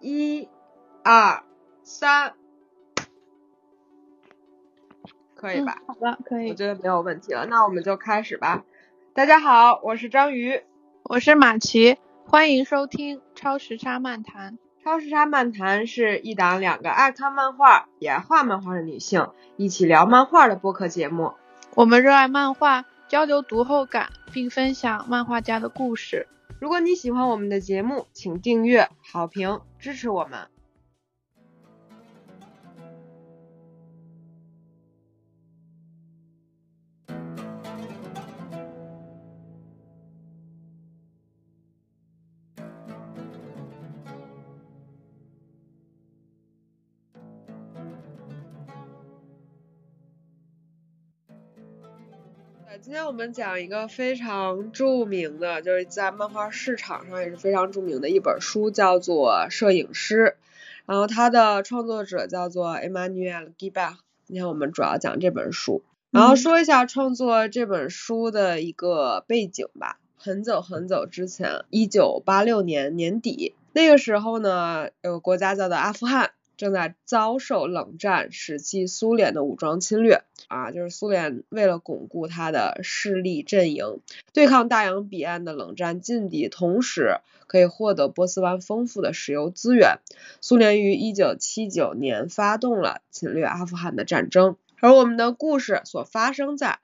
一、二、三，可以吧？好的，可以我。觉得没有问题了，那我们就开始吧。大家好，我是章鱼。我是马奇，欢迎收听超时差漫谈。超时差漫谈是一档两个爱看漫画也爱画漫画的女性一起聊漫画的播客节目。我们热爱漫画，交流读后感，并分享漫画家的故事。如果你喜欢我们的节目，请订阅、好评支持我们。我们讲一个非常著名的，就是在漫画市场上也是非常著名的一本书，叫做《摄影师》，然后它的创作者叫做 Emmanuel Guibert。今天我们主要讲这本书，然后说一下创作这本书的一个背景吧。很久很久之前，一九八六年年底，那个时候呢，有个国家叫做阿富汗。正在遭受冷战时期苏联的武装侵略啊，就是苏联为了巩固它的势力阵营，对抗大洋彼岸的冷战劲敌，同时可以获得波斯湾丰富的石油资源，苏联于一九七九年发动了侵略阿富汗的战争。而我们的故事所发生在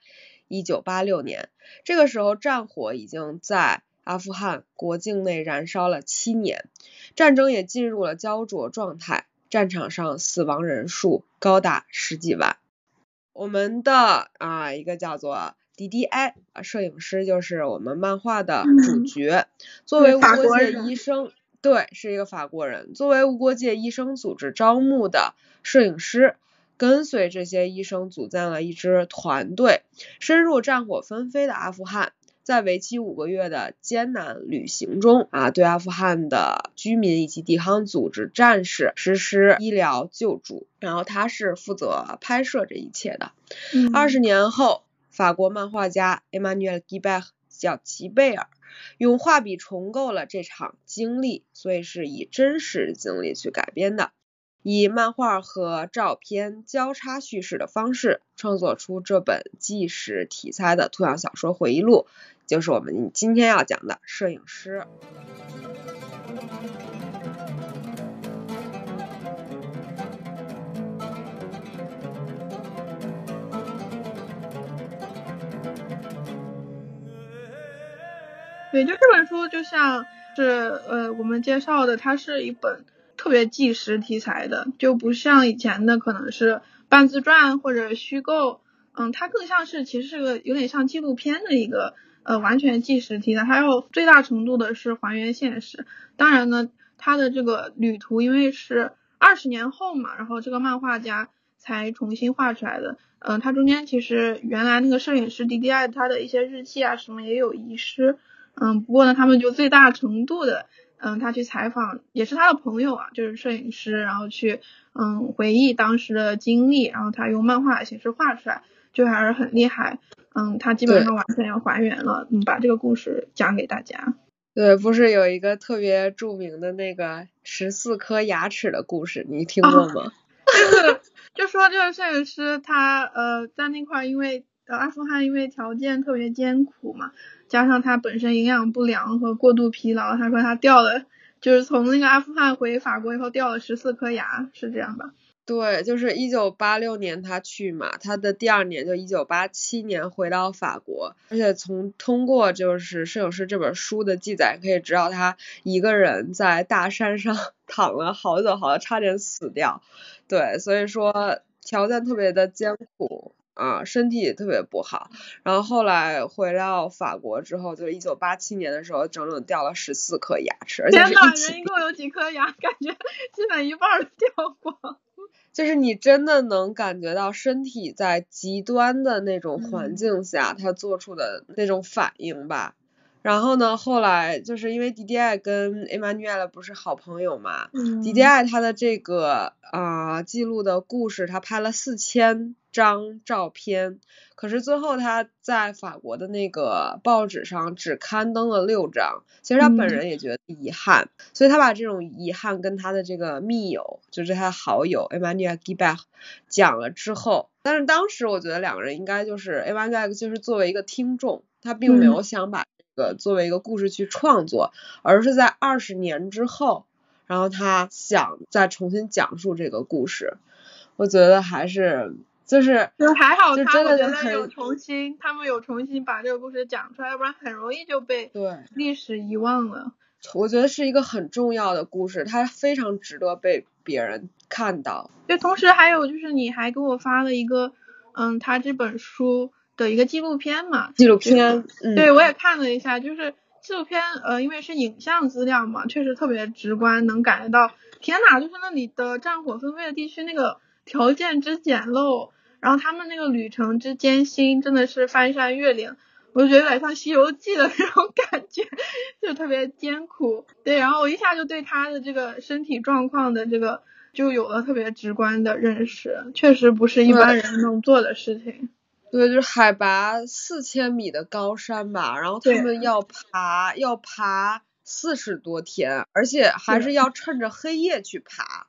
一九八六年，这个时候战火已经在阿富汗国境内燃烧了七年，战争也进入了焦灼状态。战场上死亡人数高达十几万。我们的啊一个叫做 DDI 啊摄影师就是我们漫画的主角，作为无国界医生，对，是一个法国人。作为无国界医生组织招募的摄影师，跟随这些医生组建了一支团队，深入战火纷飞的阿富汗。在为期五个月的艰难旅行中啊，对阿富汗的居民以及抵抗组织战士实施医疗救助，然后他是负责拍摄这一切的。二十、嗯、年后，法国漫画家 Emmanuel Guibert 叫吉贝尔用画笔重构了这场经历，所以是以真实经历去改编的。以漫画和照片交叉叙事的方式创作出这本纪实题材的图像小说回忆录，就是我们今天要讲的《摄影师》。对，就这本书就像是呃我们介绍的，它是一本。特别纪实题材的，就不像以前的可能是半自传或者虚构，嗯，它更像是其实是个有点像纪录片的一个呃完全纪实题材，它要最大程度的是还原现实。当然呢，它的这个旅途因为是二十年后嘛，然后这个漫画家才重新画出来的，嗯、它中间其实原来那个摄影师 DDI 他的一些日记啊什么也有遗失，嗯，不过呢，他们就最大程度的。嗯，他去采访也是他的朋友啊，就是摄影师，然后去嗯回忆当时的经历，然后他用漫画的形式画出来，就还是很厉害。嗯，他基本上完全要还原了，嗯，把这个故事讲给大家。对，不是有一个特别著名的那个十四颗牙齿的故事，你听过吗？就 是就说这个摄影师他呃在那块因为呃阿富汗因为条件特别艰苦嘛。加上他本身营养不良和过度疲劳，他说他掉了，就是从那个阿富汗回法国以后掉了十四颗牙，是这样吧？对，就是一九八六年他去嘛，他的第二年就一九八七年回到法国，而且从通过就是摄影师这本书的记载可以知道，他一个人在大山上 躺了好久好久，差点死掉。对，所以说条件特别的艰苦。啊，身体也特别不好，然后后来回到法国之后，就是一九八七年的时候，整整掉了十四颗牙齿，而且是一起。人一共有几颗牙？感觉基本一半都掉光。就是你真的能感觉到身体在极端的那种环境下，它做出的那种反应吧。然后呢，后来就是因为 D D I 跟 Emmanuel 不是好朋友嘛、嗯 d D I 他的这个啊、呃记录的故事，他拍了四千张照片，可是最后他在法国的那个报纸上只刊登了六张，其实他本嗯。人也觉得遗憾，所以他把这种遗憾跟他的这个密友，就是他的好友 Emmanuel Guibert 讲了之后，但是当时我觉得两个人应该就是 Emmanuel 就是作为一个听众，他并没有想把这个作为一个故事去创作，而是在二十年之后，然后他想再重新讲述这个故事，我觉得还是就是就还好他我觉得有重新，他们有重新把这个故事讲出来，要不然很容易就被对。历史遗忘了。我觉得是一个很重要的故事，它非常值得被别人看到。对，同时还有就是你还给我发了一个，嗯，他这本书的一个纪录片嘛，纪录片，嗯，对我也看了一下，就是纪录片，呃，因为是影像资料嘛，确实特别直观，能感觉到，天呐，就是那里的战火纷飞的地区，那个条件之简陋，然后他们那个旅程之艰辛，真的是翻山越岭。我就觉得有点像《西游记》的那种感觉，就特别艰苦。对，然后我一下就对他的这个身体状况的这个就有了特别直观的认识，确实不是一般人能做的事情。对，就是海拔四千米的高山吧，然后他们要爬，要爬四十多天，而且还是要趁着黑夜去爬。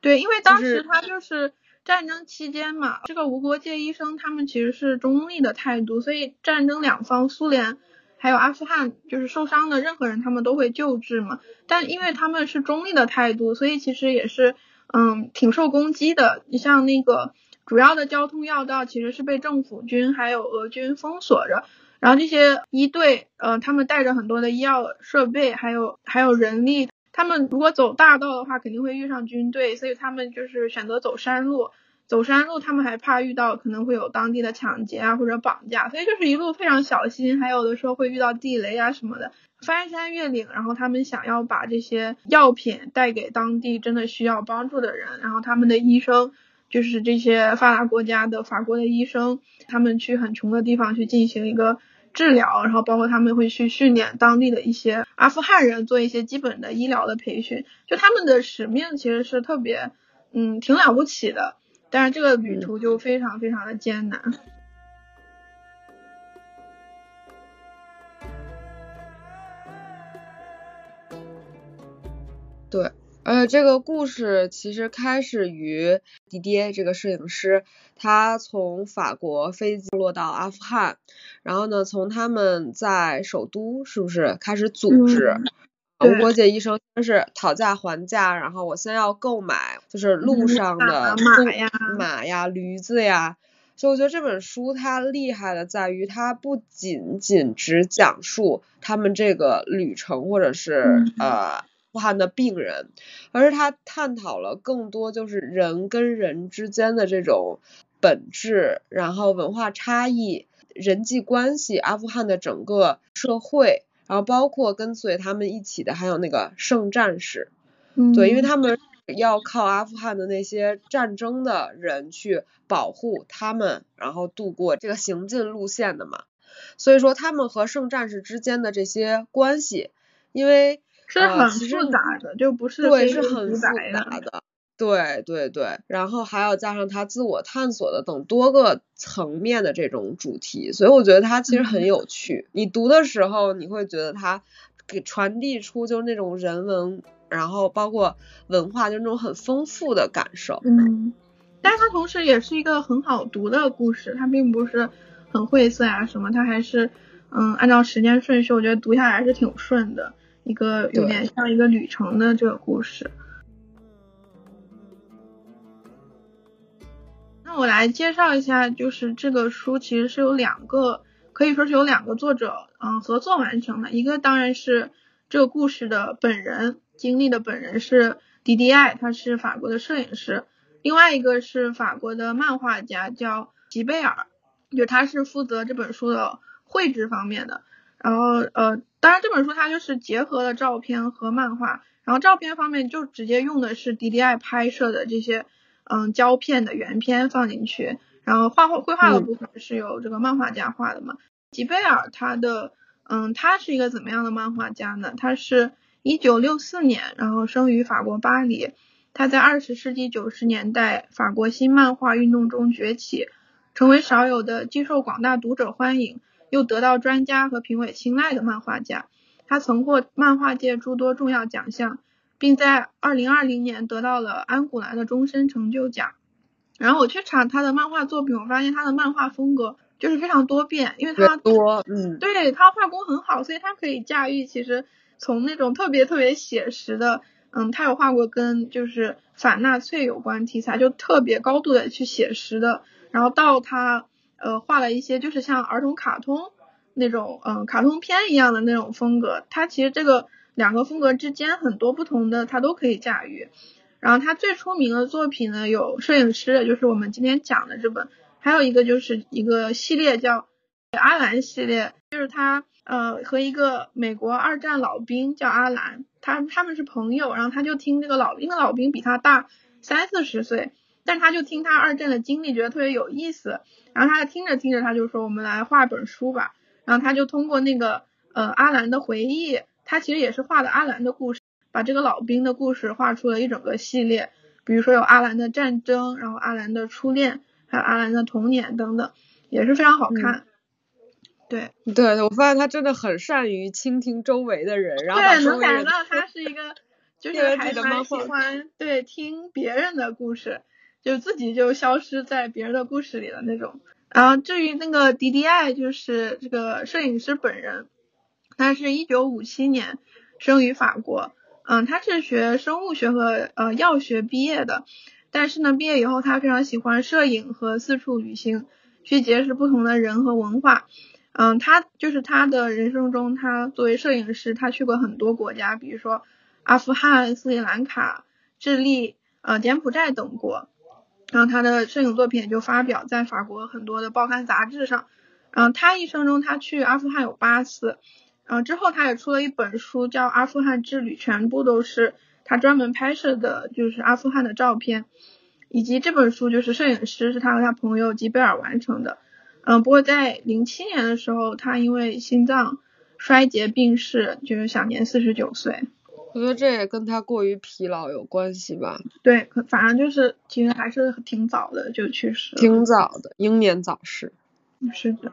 对，因为当时他就是战争期间嘛，这个无国界医生他们其实是中立的态度，所以战争两方苏联还有阿富汗就是受伤的任何人他们都会救治嘛，但因为他们是中立的态度，所以其实也是嗯挺受攻击的。你像那个主要的交通要道其实是被政府军还有俄军封锁着。然后这些医队，呃，他们带着很多的医药设备，还有还有人力，他们如果走大道的话，肯定会遇上军队，所以他们就是选择走山路。走山路，他们还怕遇到可能会有当地的抢劫啊或者绑架，所以就是一路非常小心，还有的时候会遇到地雷啊什么的。翻山越岭，然后他们想要把这些药品带给当地真的需要帮助的人，然后他们的医生就是这些发达国家的法国的医生，他们去很穷的地方去进行一个治疗，然后包括他们会去训练当地的一些阿富汗人做一些基本的医疗的培训，就他们的使命其实是特别，嗯，挺了不起的。但是这个旅途就非常非常的艰难。对，呃，这个故事其实开始于迪迪这个摄影师，他从法国飞机落到阿富汗，然后呢，从他们在首都是不是开始组织？无国界医生就是讨价还价，然后我先要购买，就是路上的马呀马呀、驴子呀。所以我觉得这本书它厉害的在于，它不仅仅只讲述他们这个旅程，或者是嗯呃阿富汗的病人，而是他探讨了更多就是人跟人之间的这种本质，然后文化差异、人际关系，阿富汗的整个社会，然后包括跟随他们一起的还有那个圣战士，嗯，对，因为他们要靠阿富汗的那些战争的人去保护他们，然后度过这个行进路线的嘛。所以说他们和圣战士之间的这些关系，因为是很复杂的，就不是对是很复杂的。对对对，然后还要加上他自我探索的等多个层面的这种主题，所以我觉得它其实很嗯有趣。你读的时候，你会觉得它给传递出就是那种人文，然后包括文化，就是那种很丰富的感受。嗯，但是它同时也是一个很好读的故事，它并不是很晦涩啊什么，它还是嗯按照时间顺序，我觉得读下来还是挺顺的，一个有点像一个旅程的这个故事。那我来介绍一下，就是这个书其实是有两个，可以说是有两个作者嗯合作完成的，一个当然是这个故事的本人经历的本人是 D D I，他是法国的摄影师，另外一个是法国的漫画家叫吉贝尔，就他是负责这本书的绘制方面的。然后呃，当然这本书它就是结合了照片和漫画，然后照片方面就直接用的是 D D I 拍摄的这些嗯胶片的原片放进去，然后画画绘画的嗯部分是由这个漫画家画的嘛。吉贝尔他的嗯，他是一个怎么样的漫画家呢？他是一九六四年，然后生于法国巴黎。他在二十世纪九十年代法国新漫画运动中崛起，成为少有的既受广大读者欢迎，又得到专家和评委青睐的漫画家。他曾获漫画界诸多重要奖项，并在二零二零年得到了安古兰的终身成就奖。然后我去查他的漫画作品，我发现他的漫画风格。就是非常多变，因为他多，嗯，对他画工很好，所以他可以驾驭。其实从那种特别特别写实的，嗯，他有画过跟就是反纳粹有关题材，就特别高度的去写实的，然后到他呃画了一些就是像儿童卡通那种，嗯，卡通片一样的那种风格。他其实这个两个风格之间很多不同的，他都可以驾驭。然后他最出名的作品呢，有摄影师，就是我们今天讲的这本。还有一个就是一个系列叫阿兰系列，就是他呃和一个美国二战老兵叫阿兰，他他们是朋友，然后他就听这个老兵，那个老兵比他大三四十岁，但他就听他二战的经历，觉得特别有意思，然后他听着听着他就说我们来画本书吧，然后他就通过那个呃阿兰的回忆，他其实也是画的阿兰的故事，把这个老兵的故事画出了一整个系列，比如说有阿兰的战争，然后阿兰的初恋。还有阿兰的童年等等，也是非常好看。对，对，我发现他真的很善于倾听周围的人，然后对，能感觉到他是一个，就是还蛮喜欢对听别人的故事，就自己就消失在别人的故事里的那种。然后至于那个 D D I，就是这个摄影师本人，他是一九五七年生于法国，嗯，他是学生物学和呃药学毕业的。但是呢，毕业以后他非常喜欢摄影和四处旅行，去结识不同的人和文化。嗯，他就是他的人生中，他作为摄影师，他去过很多国家，比如说阿富汗、斯里兰卡、智利、呃柬埔寨等国。然后他的摄影作品就发表在法国很多的报刊杂志上。嗯，他一生中他去阿富汗有八次。嗯，之后他也出了一本书叫《阿富汗之旅》，全部都是。他专门拍摄的就是阿富汗的照片，以及这本书就是摄影师是他和他朋友吉贝尔完成的。嗯，不过在零七年的时候，他因为心脏衰竭病逝，就是享年四十九岁。我觉得这也跟他过于疲劳有关系吧。对，反正就是其实还是挺早的就去世。挺早的，英年早逝。是的，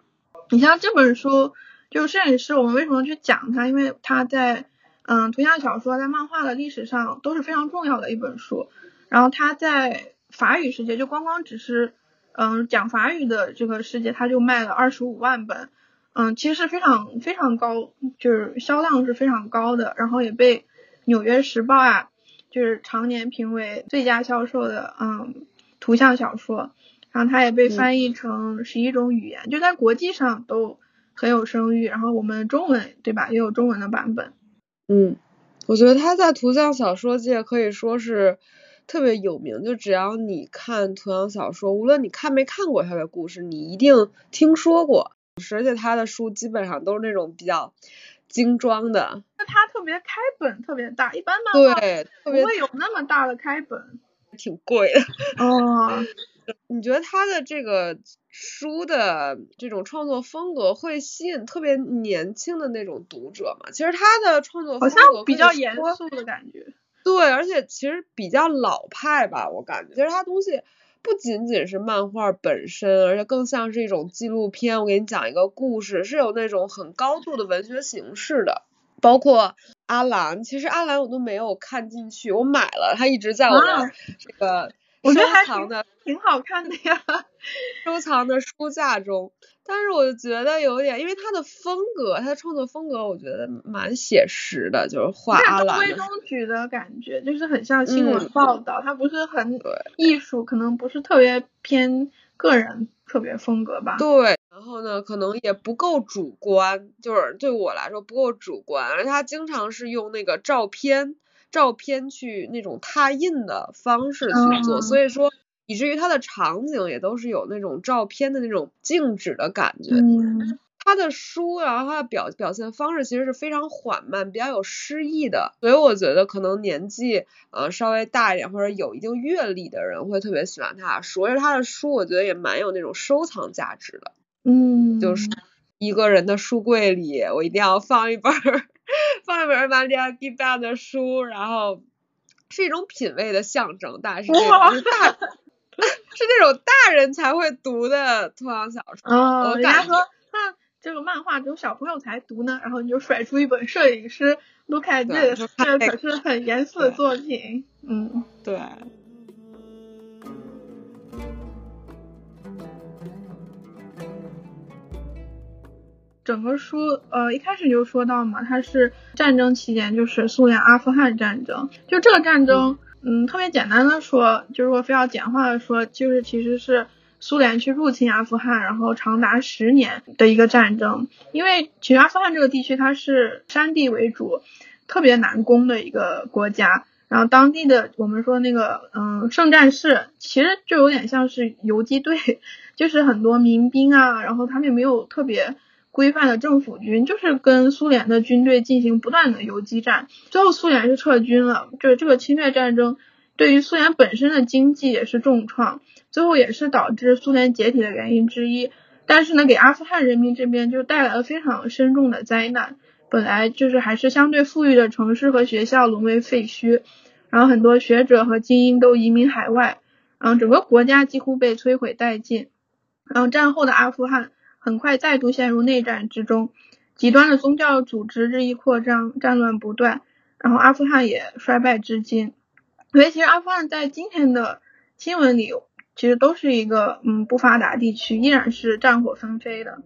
你像这本书，就摄影师，我们为什么去讲他？因为他在。嗯，图像小说在漫画的历史上都是非常重要的一本书。然后它在法语世界，就光光只是嗯讲法语的这个世界，它就卖了二十五万本。嗯，其实是非常非常高，就是销量是非常高的。然后也被纽约时报啊，就是常年评为最佳销售的嗯图像小说。然后它也被翻译成十一种语言，就在国际上都很有声誉。然后我们中文对吧，也有中文的版本。嗯，我觉得他在图像小说界可以说是特别有名。就只要你看图像小说，无论你看没看过他的故事，你一定听说过。而且他的书基本上都是那种比较精装的。那它特别开本特别大，一般漫画不会有那么大的开本，挺贵的。哦。你觉得他的这个书的这种创作风格会吸引特别年轻的那种读者吗？其实他的创作好像比较严肃的感觉。对，而且其实比较老派吧，我感觉。其实他东西不仅仅是漫画本身，而且更像是一种纪录片。我给你讲一个故事，是有那种很高度的文学形式的。包括阿兰，其实阿兰我都没有看进去，我买了，它一直在我的这个。我觉得还藏的 挺好看的呀，收藏的书架中。但是我觉得有点，因为他的风格，他的创作风格，我觉得蛮写实的，就是画阿兰。中规中矩的感觉，就是很像新闻报道，它不是很艺术，可能不是特别偏个人特别风格吧。对，然后呢，可能也不够主观，就是对我来说不够主观，而他经常是用那个照片。照片去那种拓印的方式去做，所以说以至于它的场景也都是有那种照片的那种静止的感觉。嗯，他的书，然后他的表表现方式其实是非常缓慢，比较有诗意的。所以我觉得可能年纪呃稍微大一点或者有一定阅历的人会特别喜欢他的书，而且他的书我觉得也蛮有那种收藏价值的。嗯，就是。一个人的书柜里，我一定要放一本放一本玛利亚·吉巴的书，然后是一种品味的象征，但是这种是大 是那种大人才会读的图像小说。哦，我感人家说那这个漫画只有小朋友才读呢，然后你就甩出一本摄影师 Look at this，就看这这可是很严肃的作品。嗯，对。整个书呃一开始就说到嘛，它是战争期间就是苏联阿富汗战争，就这个战争，嗯，特别简单的说，就是说非要简化的说，就是其实是苏联去入侵阿富汗，然后长达十年的一个战争。因为其实阿富汗这个地区它是山地为主，特别难攻的一个国家。然后当地的我们说那个嗯圣战士，其实就有点像是游击队，就是很多民兵啊，然后他们也没有特别规范的政府军，就是跟苏联的军队进行不断的游击战。最后苏联是撤军了，就是这个侵略战争对于苏联本身的经济也是重创，最后也是导致苏联解体的原因之一。但是呢，给阿富汗人民这边就带来了非常深重的灾难。本来就是还是相对富裕的城市和学校沦为废墟，然后很多学者和精英都移民海外，然后整个国家几乎被摧毁殆尽。然后战后的阿富汗很快再度陷入内战之中，极端的宗教组织日益扩张，战乱不断，然后阿富汗也衰败至今。所以其实阿富汗在今天的新闻里，其实都是一个嗯不发达地区，依然是战火纷飞的。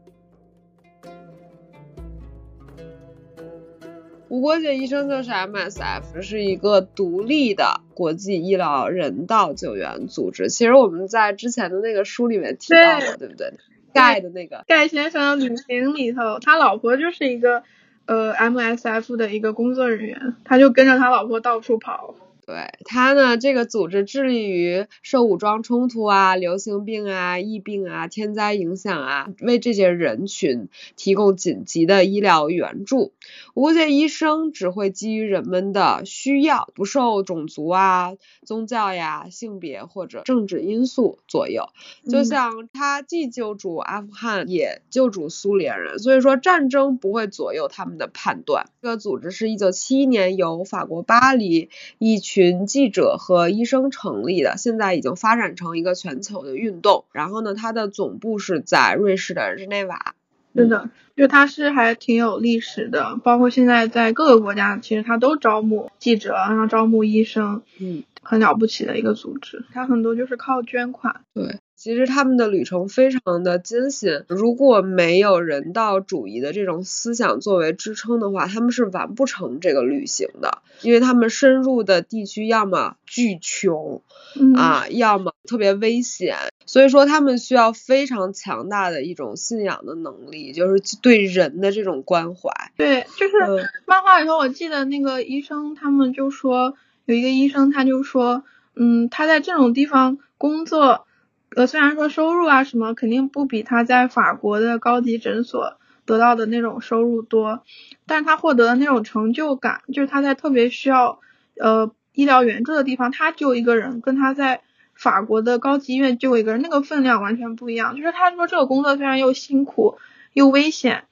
吴国界医生就是 MSF，是一个独立的国际医疗人道救援组织。其实我们在之前的那个书里面提到过，对不对？盖的那个盖先生旅行 里头，他老婆就是一个呃 MSF 的一个工作人员，他就跟着他老婆到处跑。对他呢，这个组织致力于受武装冲突啊、流行病啊、疫病啊、天灾影响啊，为这些人群提供紧急的医疗援助。无国界医生只会基于人们的需要，不受种族啊、宗教呀、性别或者政治因素左右。就像他既救助阿富汗，也救助苏联人，所以说战争不会左右他们的判断。这个组织是一九七一年由法国巴黎一群记者和医生成立的，现在已经发展成一个全球的运动。然后呢，它的总部是在瑞士的日内瓦。是的，就它是还挺有历史的，包括现在在各个国家，其实它都招募记者，然后招募医生，嗯，很了不起的一个组织。它很多就是靠捐款。对，其实他们的旅程非常的艰辛，如果没有人道主义的这种思想作为支撑的话，他们是完不成这个旅行的，因为他们深入的地区要么巨穷，嗯、啊，要么特别危险，所以说他们需要非常强大的一种信仰的能力，就是对人的这种关怀。对，就是嗯。漫画里头，我记得那个医生他们就说，有一个医生他就说，嗯，他在这种地方工作，呃，虽然说收入啊什么肯定不比他在法国的高级诊所得到的那种收入多，但是他获得的那种成就感，就是他在特别需要呃医疗援助的地方，他救一个人，跟他在法国的高级医院救一个人，那个分量完全不一样。就是他说这个工作虽然又辛苦又危险。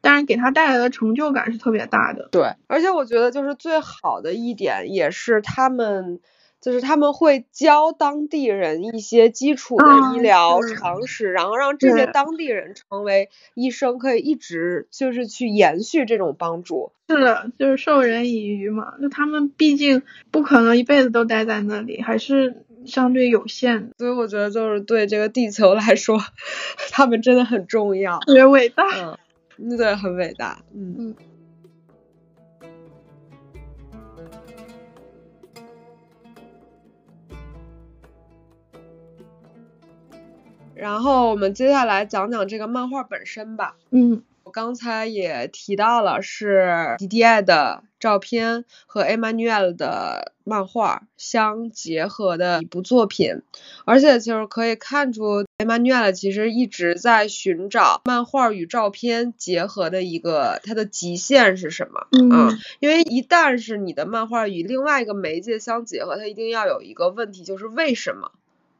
但是给他带来的成就感是特别大的。对，而且我觉得就是最好的一点，也是他们，就是他们会教当地人一些基础的医疗常识，然后让这些当地人成为医生，可以一直就是去延续这种帮助。是的，就是授人以渔嘛。那他们毕竟不可能一辈子都待在那里，还是相对有限的。所以我觉得就是对这个地球来说，他们真的很重要，特别伟大。嗯。对，很伟大，嗯嗯。然后我们接下来讲讲这个漫画本身吧。嗯，我刚才也提到了，是 D D I 的照片和 Emmanuel 的漫画相结合的一部作品，而且就是可以看出 Emmanuel 其实一直在寻找漫画与照片结合的一个它的极限是什么。嗯，嗯因为一旦是你的漫画与另外一个媒介相结合，它一定要有一个问题，就是为什么？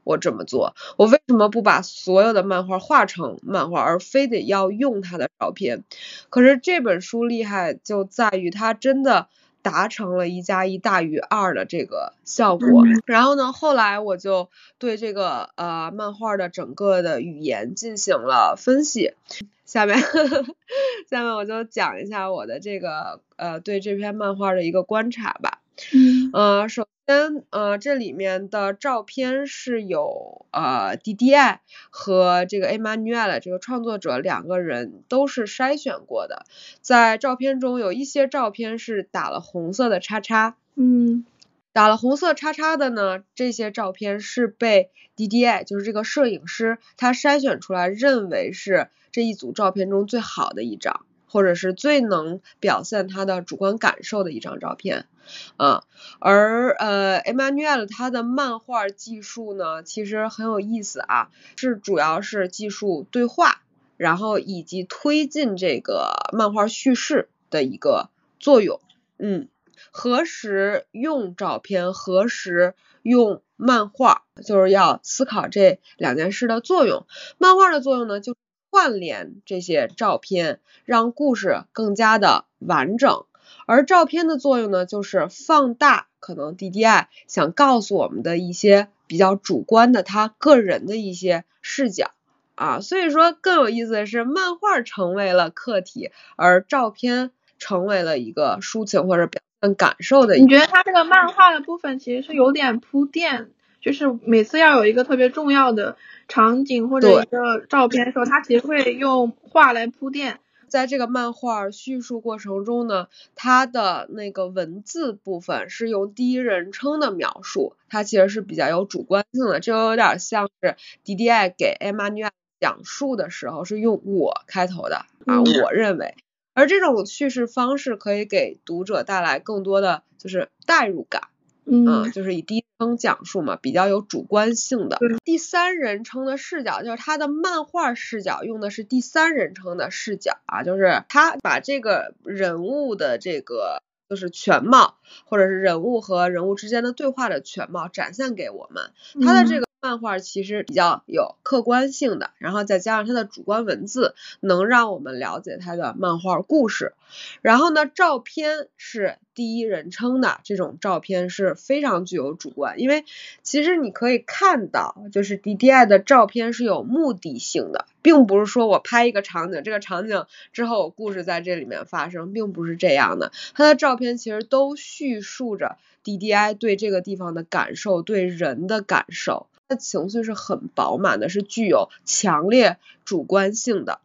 我这么做？我为什么不把所有的漫画画成漫画，而非得要用他的照片？可是这本书厉害就在于它真的。达成了一加一大于二的这个效果，然后呢，后来我就对这个呃漫画的整个的语言进行了分析，下面 下面我就讲一下我的这个呃对这篇漫画的一个观察吧，嗯呃首。先，呃，这里面的照片是有呃 D D I 和这个 Emmanuel 这个创作者两个人都是筛选过的，在照片中有一些照片是打了红色的叉叉，嗯，打了红色叉叉的呢，这些照片是被 D D I 就是这个摄影师他筛选出来，认为是这一组照片中最好的一张。或者是最能表现他的主观感受的一张照片，啊，而呃，Emmanuel 他的漫画技术呢，其实很有意思啊，是主要是技术对话，然后以及推进这个漫画叙事的一个作用，嗯，何时用照片，何时用漫画，就是要思考这两件事的作用。漫画的作用呢，就。串联这些照片，让故事更加的完整。而照片的作用呢，就是放大可能 D D I 想告诉我们的一些比较主观的他个人的一些视角啊。所以说更有意思的是，漫画成为了客体，而照片成为了一个抒情或者表现感受的。你觉得他这个漫画的部分其实是有点铺垫，就是每次要有一个特别重要的。场景或者一个照片的时候，他其实会用画来铺垫。在这个漫画叙述过程中呢，它的那个文字部分是用第一人称的描述，它其实是比较有主观性的，这有点像是 D D I 给 Emmanuel 讲述的时候是用我开头的啊，我认为，而这种叙事方式可以给读者带来更多的就是代入感。嗯，就是以第一人称讲述嘛，比较有主观性的。第三人称的视角，就是他的漫画视角用的是第三人称的视角啊，就是他把这个人物的这个就是全貌，或者是人物和人物之间的对话的全貌展现给我们。他的这个。漫画其实比较有客观性的，然后再加上它的主观文字，能让我们了解它的漫画故事。然后呢，照片是第一人称的，这种照片是非常具有主观，因为其实你可以看到，就是 D D I 的照片是有目的性的，并不是说我拍一个场景，这个场景之后我故事在这里面发生，并不是这样的。它的照片其实都叙述着 D D I 对这个地方的感受，对人的感受。的情绪是很饱满的，是具有强烈主观性的，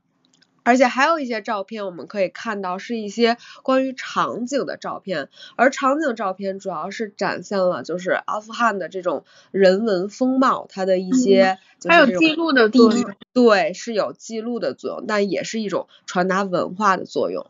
而且还有一些照片我们可以看到是一些关于场景的照片，而场景照片主要是展现了就是阿富汗的这种人文风貌，它的一些还有记录的作用，对，是有记录的作用，但也是一种传达文化的作用。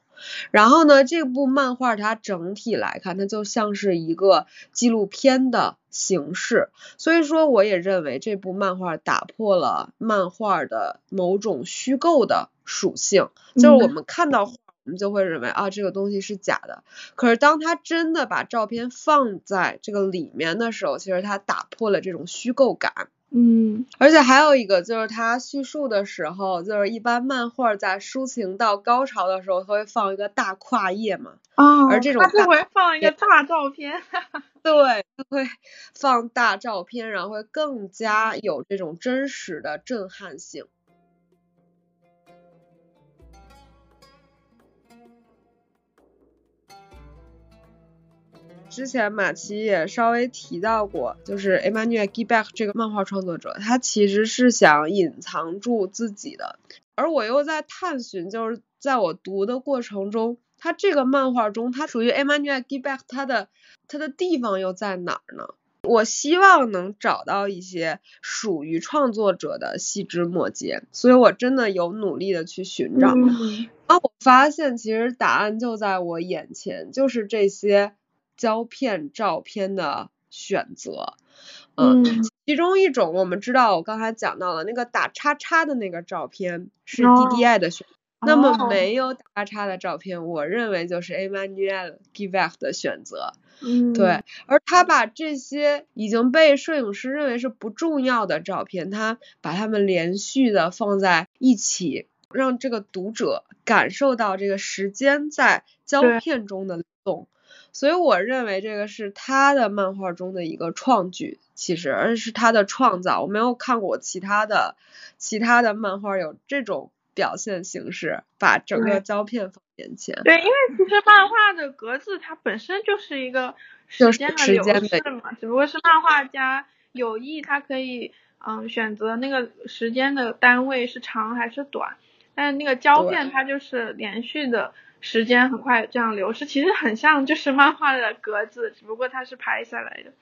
然后呢，这部漫画它整体来看，它就像是一个纪录片的形式，所以说我也认为这部漫画打破了漫画的某种虚构的属性，就是我们看到画，我们就会认为啊这个东西是假的，可是当他真的把照片放在这个里面的时候，其实他打破了这种虚构感。嗯，而且还有一个就是他叙述的时候，就是一般漫画在抒情到高潮的时候，他会放一个大跨页嘛。哦。而这种他就会放一个大照片。对，他会放大照片，然后会更加有这种真实的震撼性。之前马奇也稍微提到过，就是 Emmanuel Gibek 这个漫画创作者，他其实是想隐藏住自己的。而我又在探寻，就是在我读的过程中，他这个漫画中，他属于 Emmanuel Gibek，他的他的地方又在哪儿呢？我希望能找到一些属于创作者的细枝末节，所以我真的有努力的去寻找。啊，我发现其实答案就在我眼前，就是这些。胶片照片的选择，嗯，其中一种我们知道，我刚才讲到了那个打叉叉的那个照片是 D D I 的选那么没有打叉叉的照片，我认为就是 Emmanuel g i v e c 的选择。嗯，对，而他把这些已经被摄影师认为是不重要的照片，他把它们连续的放在一起，让这个读者感受到这个时间在胶片中的流动。所以我认为这个是他的漫画中的一个创举，其实而是他的创造。我没有看过其他的其他的漫画有这种表现形式，把整个胶片放眼前。对，因为其实漫画的格子它本身就是一个时间的流逝嘛，只不过是漫画家有意他可以嗯选择那个时间的单位是长还是短，但是那个胶片它就是连续的。时间很快这样流逝，其实很像就是漫画的格子，只不过它是拍下来的。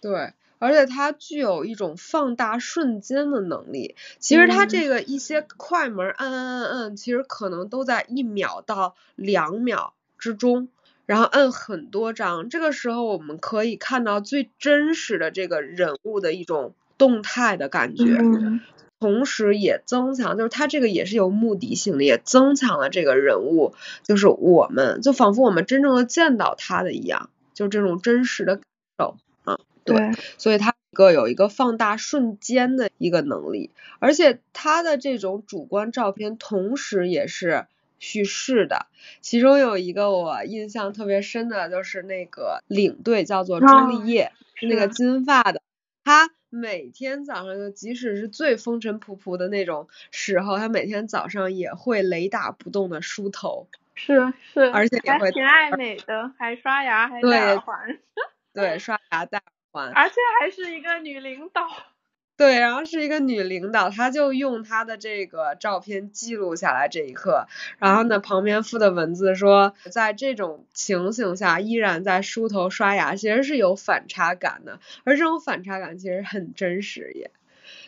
对，而且它具有一种放大瞬间的能力。其实它这个一些快门按按按按，其实可能都在一秒到两秒之中，然后按很多张。这个时候我们可以看到最真实的这个人物的一种动态的感觉。同时也增强，就是他这个也是有目的性的，也增强了这个人物，就是我们就仿佛我们真正的见到他的一样，就这种真实的感受啊，对，所以他一个有一个放大瞬间的一个能力，而且他的这种主观照片同时也是叙事的，其中有一个我印象特别深的就是那个领队叫做朱丽叶，是那个金发的，他。每天早上，就即使是最风尘仆仆的那种时候，他每天早上也会雷打不动的梳头，是是，而且也会挺爱美的，还刷牙，还戴耳环，对，刷牙戴耳环，而且还是一个女领导。对，然后是一个女领导，她就用她的这个照片记录下来这一刻，然后呢，旁边附的文字说，在这种情形下依然在梳头刷牙，其实是有反差感的，而这种反差感其实很真实也。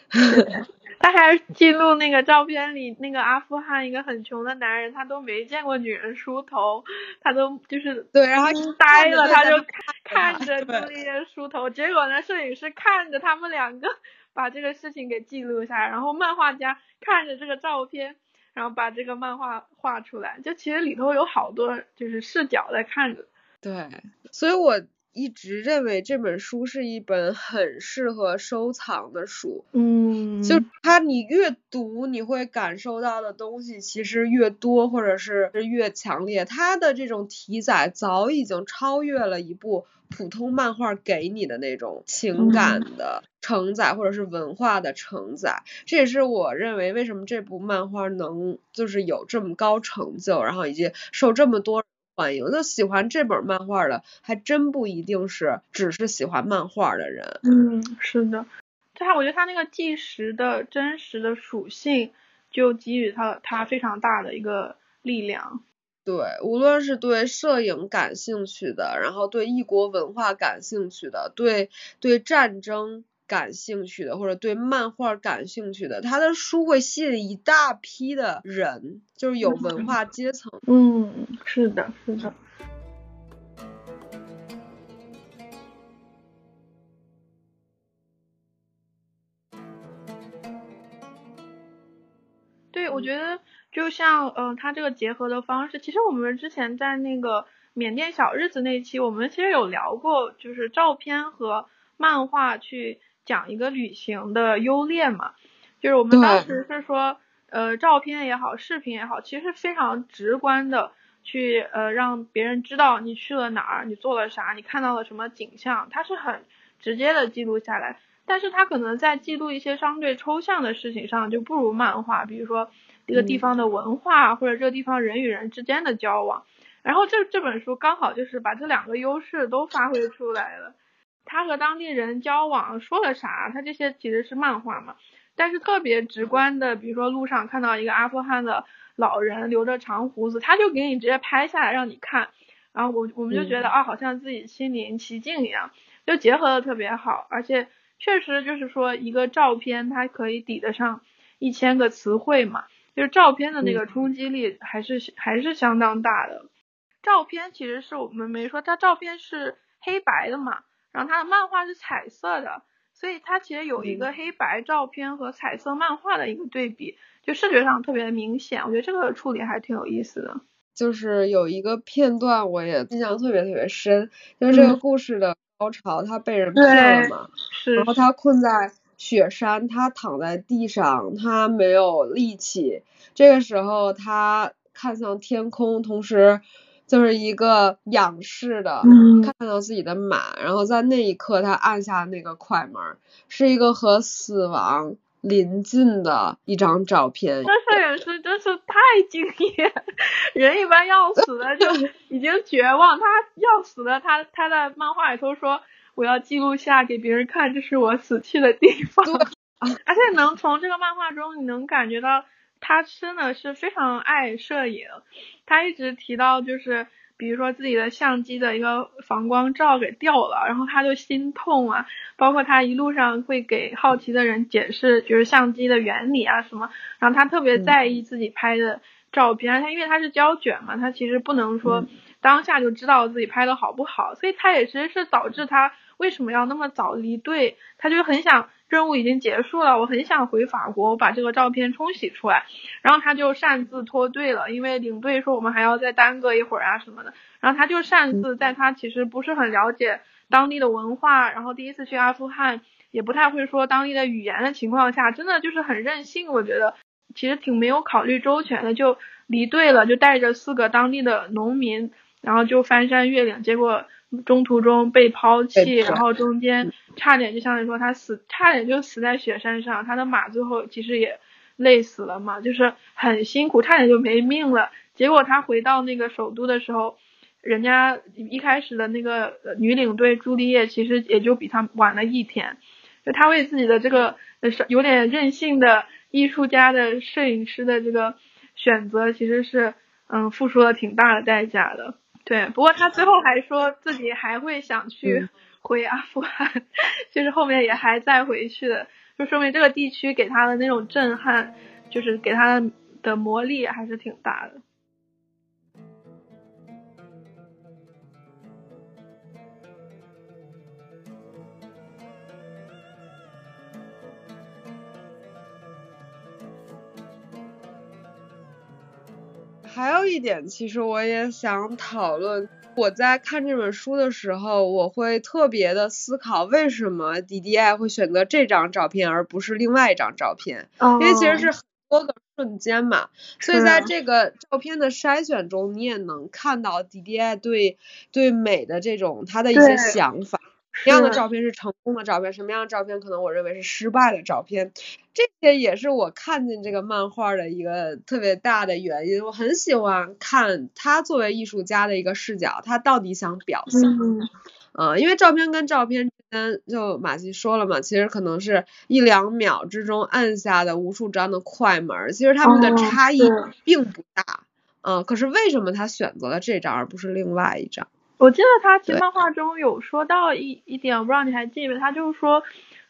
他还记录那个照片里那个阿富汗一个很穷的男人，他都没见过女人梳头，他都就是对，然后呆了，他就看着朱丽叶梳头，结果呢，摄影师看着他们两个。把这个事情给记录下来，然后漫画家看着这个照片，然后把这个漫画画出来。就其实里头有好多就是视角在看着。对，所以我一直认为这本书是一本很适合收藏的书。嗯，就它你越读，你会感受到的东西其实越多，或者是越强烈。它的这种题材早已经超越了一部普通漫画给你的那种情感的。承载或者是文化的承载，这也是我认为为什么这部漫画能就是有这么高成就，然后以及受这么多欢迎。那喜欢这本漫画的，还真不一定是只是喜欢漫画的人。嗯，是的，他我觉得他那个纪实的真实的属性，就给予他他非常大的一个力量。对，无论是对摄影感兴趣的，然后对异国文化感兴趣的，对对战争。感兴趣的或者对漫画感兴趣的，他的书会吸引一大批的人，就是有文化阶层。嗯，是的，是的。对，我觉得就像呃，他这个结合的方式，其实我们之前在那个缅甸小日子那期，我们其实有聊过，就是照片和漫画去。讲一个旅行的优劣嘛，就是我们当时是说，呃，照片也好，视频也好，其实非常直观的去呃让别人知道你去了哪儿，你做了啥，你看到了什么景象，它是很直接的记录下来。但是它可能在记录一些相对抽象的事情上就不如漫画，比如说这个地方的文化或者这个地方人与人之间的交往。然后这这本书刚好就是把这两个优势都发挥出来了。他和当地人交往说了啥？他这些其实是漫画嘛，但是特别直观的，比如说路上看到一个阿富汗的老人留着长胡子，他就给你直接拍下来让你看，然后我我们就觉得啊，好像自己亲临其境一样，就结合的特别好，而且确实就是说一个照片它可以抵得上一千个词汇嘛，就是照片的那个冲击力还是还是相当大的。照片其实是我们没说，它照片是黑白的嘛。然后它的漫画是彩色的，所以它其实有一个黑白照片和彩色漫画的一个对比，就视觉上特别明显。我觉得这个处理还挺有意思的。就是有一个片段我也印象特别特别深，就是这个故事的高潮，他被人骗了嘛，然后他困在雪山，他躺在地上，他没有力气。这个时候他看向天空，同时。就是一个仰视的，看到自己的马，然后在那一刻他按下那个快门，是一个和死亡临近的一张照片。这摄影师真是太敬业，人一般要死的就 已经绝望，他要死的他他在漫画里头说我要记录下给别人看，这是我死去的地方，而且能从这个漫画中你能感觉到。他真的是非常爱摄影，他一直提到就是，比如说自己的相机的一个防光罩给掉了，然后他就心痛啊。包括他一路上会给好奇的人解释，就是相机的原理啊什么。然后他特别在意自己拍的照片，他因为他是胶卷嘛，他其实不能说当下就知道自己拍的好不好，所以他也其实是导致他为什么要那么早离队，他就很想。任务已经结束了，我很想回法国，我把这个照片冲洗出来。然后他就擅自脱队了，因为领队说我们还要再耽搁一会儿啊什么的。然后他就擅自在他其实不是很了解当地的文化，然后第一次去阿富汗也不太会说当地的语言的情况下，真的就是很任性。我觉得其实挺没有考虑周全的，就离队了，就带着四个当地的农民，然后就翻山越岭，结果。中途中被抛弃，然后中间差点就相当于说他死，差点就死在雪山上。他的马最后其实也累死了嘛，就是很辛苦，差点就没命了。结果他回到那个首都的时候，人家一开始的那个女领队朱丽叶其实也就比他晚了一天。就他为自己的这个有点任性的艺术家的摄影师的这个选择，其实是嗯付出了挺大的代价的。对，不过他最后还说自己还会想去回阿富汗，就是后面也还再回去的，就说明这个地区给他的那种震撼，就是给他的魔力还是挺大的。还有一点，其实我也想讨论。我在看这本书的时候，我会特别的思考，为什么 D D I 会选择这张照片而不是另外一张照片？因为其实是很多个瞬间嘛。所以在这个照片的筛选中，你也能看到 D D I 对对美的这种他的一些想法。什么样的照片是成功的照片？什么样的照片可能我认为是失败的照片？这些也是我看进这个漫画的一个特别大的原因。我很喜欢看他作为艺术家的一个视角，他到底想表现什么？嗯，因为照片跟照片之间，就马西说了嘛，其实可能是一两秒之中按下的无数张的快门，其实他们的差异并不大。嗯，可是为什么他选择了这张而不是另外一张？我记得他其实漫画中有说到一一点，我不知道你还记得，他就是说，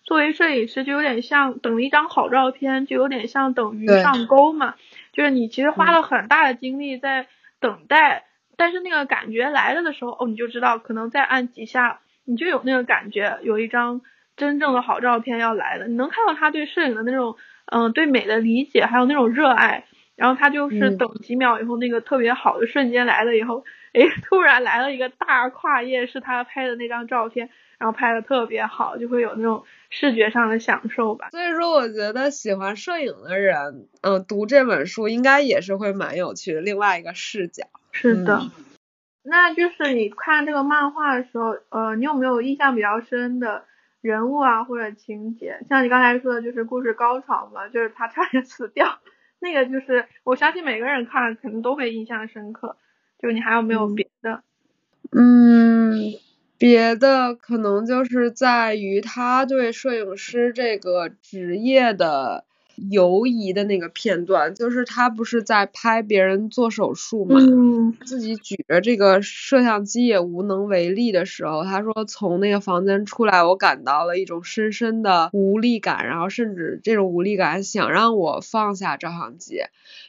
作为摄影师就有点像等一张好照片，就有点像等于上钩嘛，就是你其实花了很大的精力在等待，但是那个感觉来了的时候，哦，你就知道可能再按几下，你就有那个感觉，有一张真正的好照片要来了，你能看到他对摄影的那种，嗯，对美的理解，还有那种热爱，然后他就是等几秒以后，那个特别好的瞬间来了以后。哎，突然来了一个大跨页，是他拍的那张照片，然后拍的特别好，就会有那种视觉上的享受吧。所以说，我觉得喜欢摄影的人，嗯，读这本书应该也是会蛮有趣的，另外一个视角。是的，那就是你看这个漫画的时候，呃，你有没有印象比较深的人物啊，或者情节？像你刚才说的，就是故事高潮嘛，就是他差点死掉，那个就是我相信每个人看了肯定都会印象深刻。就你还有没有别的？嗯，别的可能就是在于他对摄影师这个职业的犹疑的那个片段，就是他不是在拍别人做手术嘛，自己举着这个摄像机也无能为力的时候，他说从那个房间出来，我感到了一种深深的无力感，然后甚至这种无力感想让我放下照相机。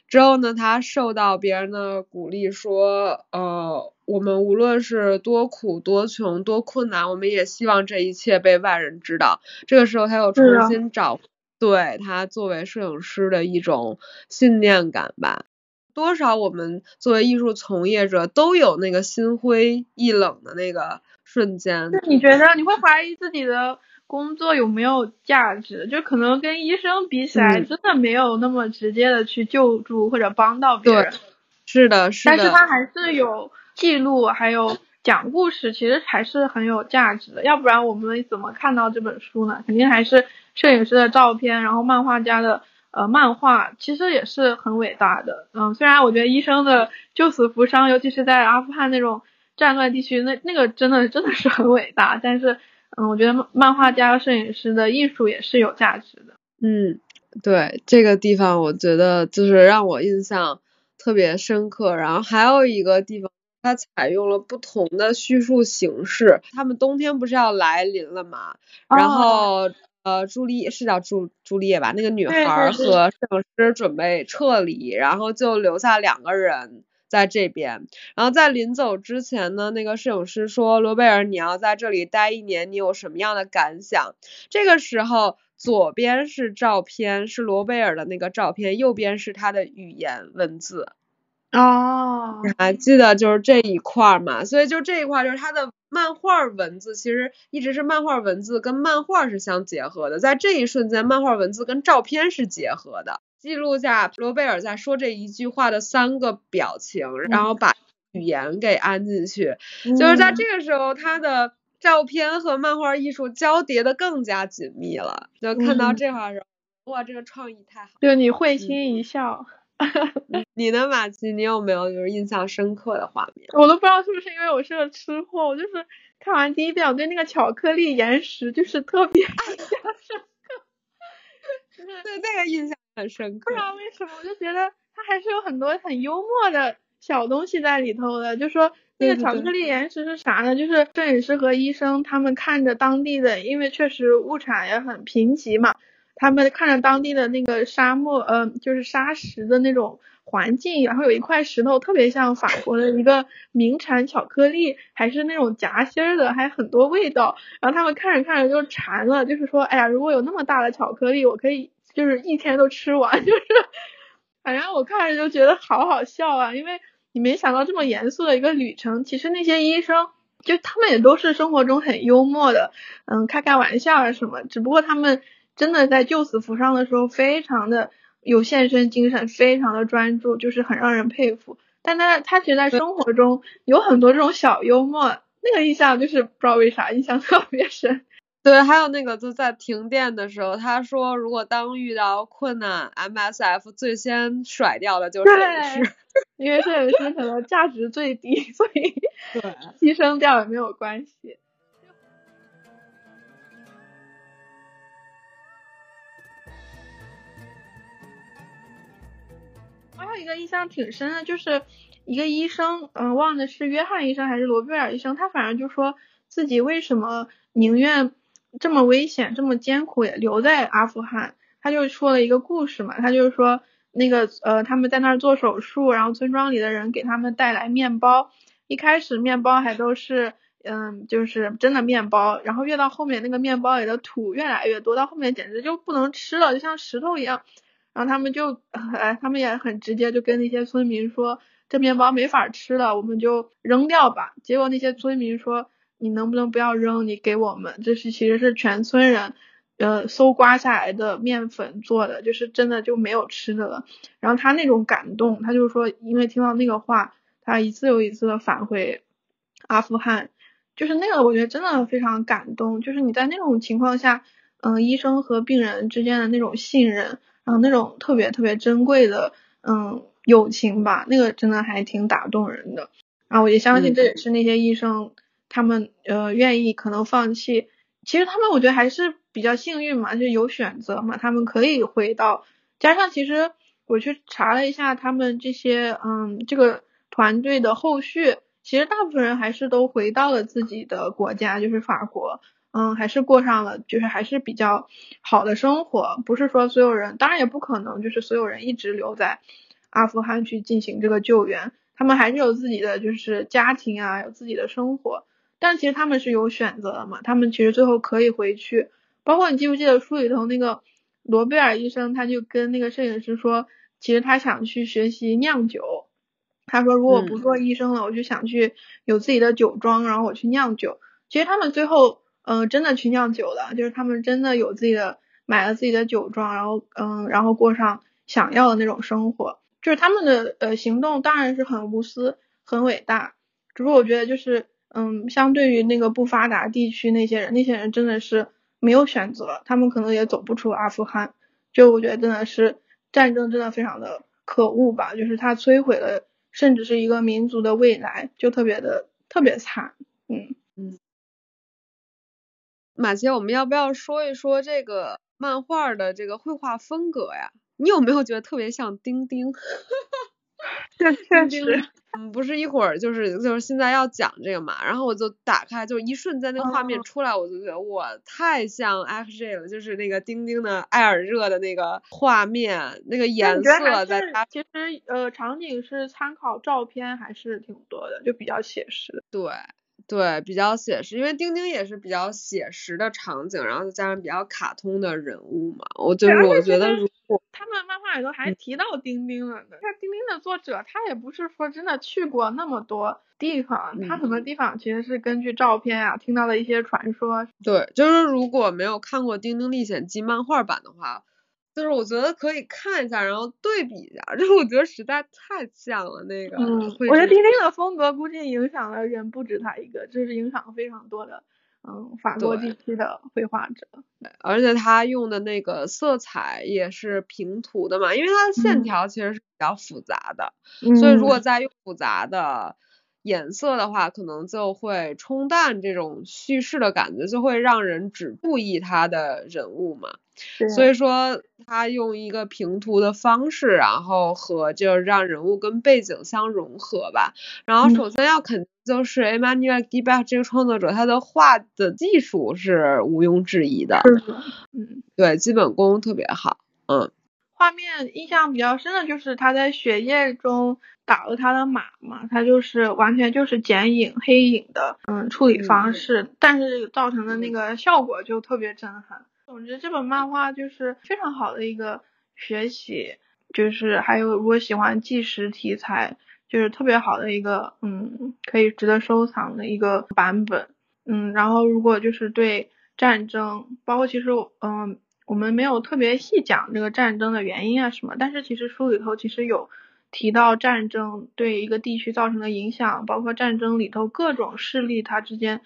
之后呢，他受到别人的鼓励，说，呃，我们无论是多苦多穷多困难，我们也希望这一切被外人知道。这个时候他又重新找对他作为摄影师的一种信念感吧。多少我们作为艺术从业者都有那个心灰意冷的那个瞬间。那你觉得你会怀疑自己的工作有没有价值？就可能跟医生比起来，真的没有那么直接的去救助或者帮到别人。是的，是的。但是他还是有记录，还有讲故事，其实还是很有价值的。要不然我们怎么看到这本书呢？肯定还是摄影师的照片，然后漫画家的。呃，漫画其实也是很伟大的，嗯，虽然我觉得医生的救死扶伤，尤其是在阿富汗那种战乱地区，那那个真的真的是很伟大。但是，嗯，我觉得漫画家、摄影师的艺术也是有价值的。嗯，对，这个地方我觉得就是让我印象特别深刻。然后还有一个地方，它采用了不同的叙述形式。他们冬天不是要来临了嘛，然后。呃，朱丽是叫朱朱丽叶吧？那个女孩和摄影师准备撤离，然后就留下两个人在这边。然后在临走之前呢，那个摄影师说：“罗贝尔，你要在这里待一年，你有什么样的感想？”这个时候，左边是照片，是罗贝尔的那个照片，右边是他的语言文字。哦，你还记得就是这一块嘛？所以就这一块就是他的。漫画文字其实一直是漫画文字跟漫画是相结合的，在这一瞬间，漫画文字跟照片是结合的，记录下罗贝尔在说这一句话的三个表情，然后把语言给安进去，就是在这个时候，他的照片和漫画艺术交叠的更加紧密了。就看到这块的时候，哇，这个创意太好，就你会心一笑。你呢，马奇？你有没有就是印象深刻的画面？我都不知道是不是因为我是个吃货，我就是看完第一遍，我对那个巧克力岩石就是特别 印象深刻，就是对那个印象很深刻。不知道为什么，我就觉得它还是有很多很幽默的小东西在里头的。就说那个巧克力岩石是啥呢？就是摄影师和医生他们看着当地的，因为确实物产也很贫瘠嘛。他们看着当地的那个沙漠，嗯，就是沙石的那种环境，然后有一块石头特别像法国的一个名产巧克力，还是那种夹心儿的，还很多味道。然后他们看着看着就馋了，就是说，哎呀，如果有那么大的巧克力，我可以就是一天都吃完。就是，反正我看着就觉得好好笑啊，因为你没想到这么严肃的一个旅程，其实那些医生就他们也都是生活中很幽默的，嗯，开开玩笑啊什么，只不过他们。真的在救死扶伤的时候，非常的有献身精神，非常的专注，就是很让人佩服。但他他其实，在生活中有很多这种小幽默，那个印象就是不知道为啥印象 特别深。对，还有那个就在停电的时候，他说如果当遇到困难，MSF 最先甩掉的就是摄影师，因为摄影师可能价值最低，所以牺牲掉也没有关系。还有一个印象挺深的，就是一个医生，嗯，忘的是约翰医生还是罗贝尔医生，他反正就说自己为什么宁愿这么危险、这么艰苦也留在阿富汗。他就说了一个故事嘛，他就是说那个呃他们在那儿做手术，然后村庄里的人给他们带来面包，一开始面包还都是嗯就是真的面包，然后越到后面那个面包里的土越来越多，到后面简直就不能吃了，就像石头一样。然后他们就，哎，他们也很直接，就跟那些村民说，这面包没法吃了，我们就扔掉吧。结果那些村民说，你能不能不要扔，你给我们，这是其实是全村人，呃，搜刮下来的面粉做的，就是真的就没有吃的了。然后他那种感动，他就说，因为听到那个话，他一次又一次的返回阿富汗，就是那个我觉得真的非常感动，就是你在那种情况下，嗯，医生和病人之间的那种信任。然后那种特别特别珍贵的，嗯，友情吧，那个真的还挺打动人的。然后我也相信这也是那些医生他们呃愿意可能放弃。其实他们我觉得还是比较幸运嘛，就有选择嘛，他们可以回到。加上其实我去查了一下他们这些嗯这个团队的后续，其实大部分人还是都回到了自己的国家，就是法国。嗯，还是过上了，就是还是比较好的生活。不是说所有人，当然也不可能，就是所有人一直留在阿富汗去进行这个救援。他们还是有自己的就是家庭啊，有自己的生活，但其实他们是有选择的嘛，他们其实最后可以回去。包括你记不记得书里头那个罗贝尔医生，他就跟那个摄影师说，其实他想去学习酿酒。他说如果不做医生了，我就想去有自己的酒庄，然后我去酿酒。其实他们最后嗯真的去酿酒了，就是他们真的有自己的买了自己的酒庄，然后嗯然后过上想要的那种生活。就是他们的呃行动当然是很无私、很伟大，只不过我觉得就是嗯相对于那个不发达地区那些人，那些人真的是没有选择，他们可能也走不出阿富汗。就我觉得真的是战争真的非常的可恶吧，就是它摧毁了。甚至是一个民族的未来，就特别的特别惨，嗯嗯。马杰，我们要不要说一说这个漫画的这个绘画风格呀？你有没有觉得特别像丁丁？确确实。嗯，不是一会儿就是就是现在要讲这个嘛，然后我就打开，就一瞬间那个画面出来，我就觉得我，太像 X 了，就是那个丁丁的艾尔热的那个画面，那个颜色在它其实呃场景是参考照片还是挺多的，就比较写实。对。对，比较写实，因为丁丁也是比较写实的场景，然后再加上比较卡通的人物嘛，我就是我觉得如果他们漫画里头还提到丁丁了呢，那丁丁的作者他也不是说真的去过那么多地方，他很多地方其实是根据照片啊听到的一些传说。对，就是如果没有看过《丁丁历险记》漫画版的话。就是我觉得可以看一下，然后对比一下，就是我觉得实在太像了那个。嗯，我觉得丁丁的风格估计影响了人不止他一个，就是影响非常多的，嗯，法国地区的绘画者。而且他用的那个色彩也是平涂的嘛，因为它的线条其实是比较复杂的，所以如果再用复杂的。颜色的话，可能就会冲淡这种叙事的感觉，就会让人只注意他的人物嘛。所以说，他用一个平涂的方式，然后和就让人物跟背景相融合吧。然后首先要肯定就是 Emmanuel g i b e r 这个创作者，他的画的技术是毋庸置疑的。嗯，对，基本功特别好。嗯。画面印象比较深的就是他在血液中打了他的马嘛，他就是完全就是剪影黑影的嗯处理方式，但是造成的那个效果就特别震撼。总之这本漫画就是非常好的一个学习，就是还有如果喜欢纪实题材，就是特别好的一个嗯可以值得收藏的一个版本。嗯，然后如果就是对战争，包括其实嗯。我们没有特别细讲这个战争的原因啊什么，但是其实书里头其实有提到战争对一个地区造成的影响，包括战争里头各种势力它之间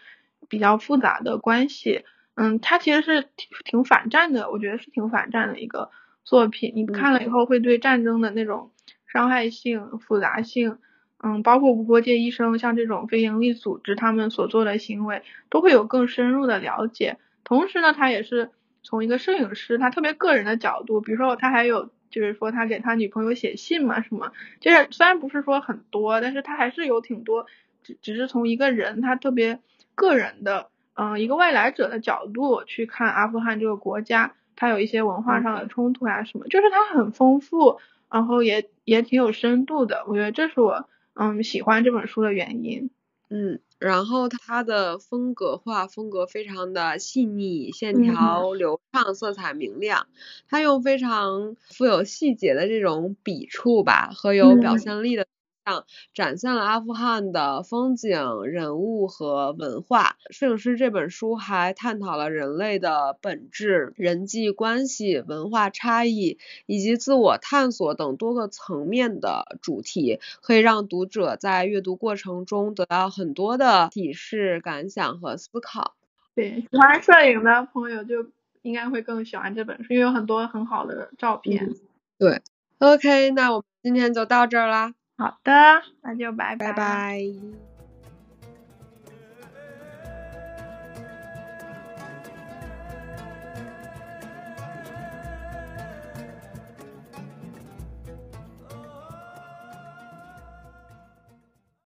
比较复杂的关系。嗯，它其实是挺挺反战的，我觉得是挺反战的一个作品。你看了以后会对战争的那种伤害性、复杂性，嗯，包括无国界医生像这种非营利组织他们所做的行为，都会有更深入的了解。同时呢，他也是。从一个摄影师他特别个人的角度，比如说他还有就是说他给他女朋友写信嘛什么，就是虽然不是说很多，但是他还是有挺多，只只是从一个人他特别个人的，嗯，一个外来者的角度去看阿富汗这个国家，它有一些文化上的冲突啊什么，就是它很丰富，然后也也挺有深度的，我觉得这是我嗯喜欢这本书的原因，嗯。然后它的风格画风格非常的细腻，线条流畅，色彩明亮。它用非常富有细节的这种笔触吧，和有表现力的。上展现了阿富汗的风景、人物和文化。摄影师这本书还探讨了人类的本质、人际关系、文化差异以及自我探索等多个层面的主题，可以让读者在阅读过程中得到很多的启示、感想和思考。对，喜欢摄影的朋友就应该会更喜欢这本书，因为有很多很好的照片。对，OK，那我们今天就到这儿啦。好的，那就拜拜拜。